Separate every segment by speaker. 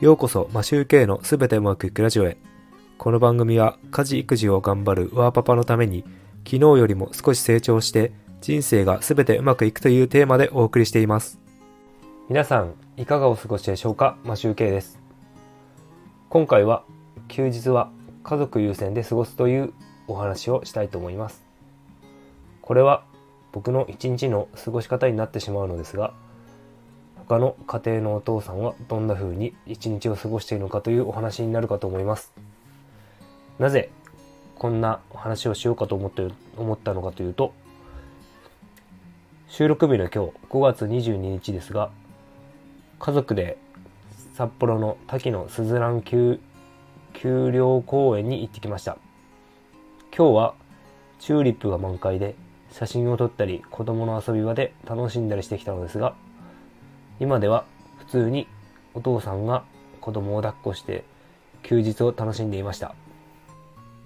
Speaker 1: ようこそマシューケイのすべてうまくいくラジオへ。この番組は家事育児を頑張るワーパパのために昨日よりも少し成長して人生がすべてうまくいくというテーマでお送りしています。皆さんいかがお過ごしでしょうか？マシューケイです。今回は休日は家族優先で過ごすというお話をしたいと思います。これは僕の一日の過ごし方になってしまうのですが他の家庭のお父さんはどんな風に一日を過ごしているのかというお話になるかと思います。なぜこんなお話をしようかと思って思ったのかというと収録日の今日5月22日ですが家族で札幌の滝のすずらん丘陵公園に行ってきました今日はチューリップが満開で写真を撮ったり子供の遊び場で楽しんだりしてきたのですが今では普通にお父さんが子供を抱っこして休日を楽しんでいました。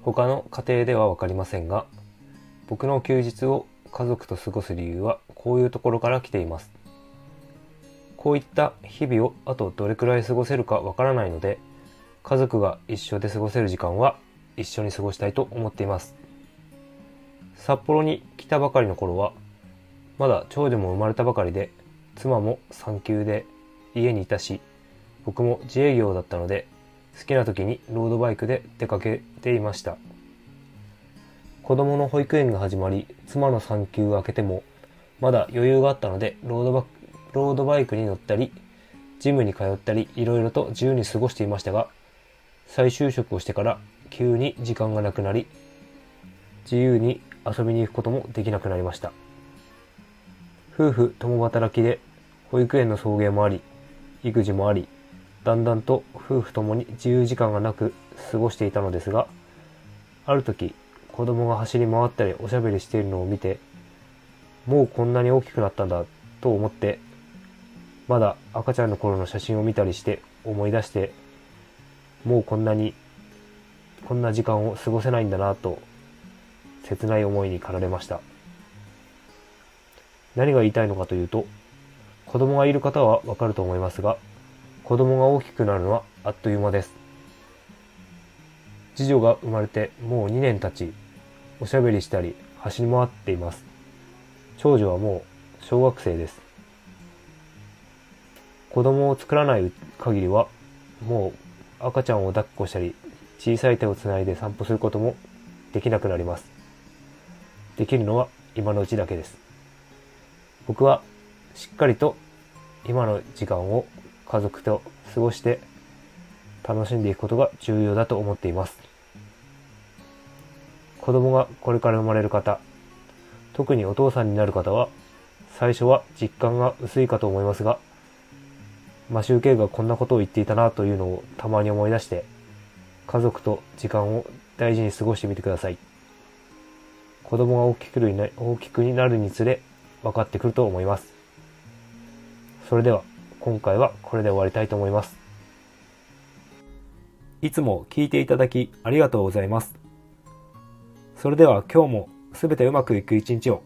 Speaker 1: 他の家庭では分かりませんが僕の休日を家族と過ごす理由はこういうところから来ています。こういった日々をあとどれくらい過ごせるかわからないので家族が一緒で過ごせる時間は一緒に過ごしたいと思っています。札幌に来たばかりの頃はまだ長女も生まれたばかりで妻も産休で家にいたし、僕も自営業だったので、好きな時にロードバイクで出かけていました。子供の保育園が始まり、妻の産休が明けても、まだ余裕があったのでロードバ、ロードバイクに乗ったり、ジムに通ったり、いろいろと自由に過ごしていましたが、再就職をしてから急に時間がなくなり、自由に遊びに行くこともできなくなりました。夫婦共働きで保育園の送迎もあり、育児もあり、だんだんと夫婦ともに自由時間がなく過ごしていたのですが、ある時、子供が走り回ったりおしゃべりしているのを見て、もうこんなに大きくなったんだと思って、まだ赤ちゃんの頃の写真を見たりして思い出して、もうこんなに、こんな時間を過ごせないんだなと、切ない思いに駆られました。何が言いたいのかというと、子供がいる方はわかると思いますが、子供が大きくなるのはあっという間です。次女が生まれてもう2年経ち、おしゃべりしたり走り回っています。長女はもう小学生です。子供を作らない限りは、もう赤ちゃんを抱っこしたり、小さい手をつないで散歩することもできなくなります。できるのは今のうちだけです。僕はしっかりと今の時間を家族と過ごして楽しんでいくことが重要だと思っています。子供がこれから生まれる方、特にお父さんになる方は、最初は実感が薄いかと思いますが、マシューケイがこんなことを言っていたなというのをたまに思い出して、家族と時間を大事に過ごしてみてください。子供が大きく大きくなるにつれ、分かってくると思います。それでは今回はこれで終わりたいと思います。いつも聞いていただきありがとうございます。それでは今日も全てうまくいく一日を。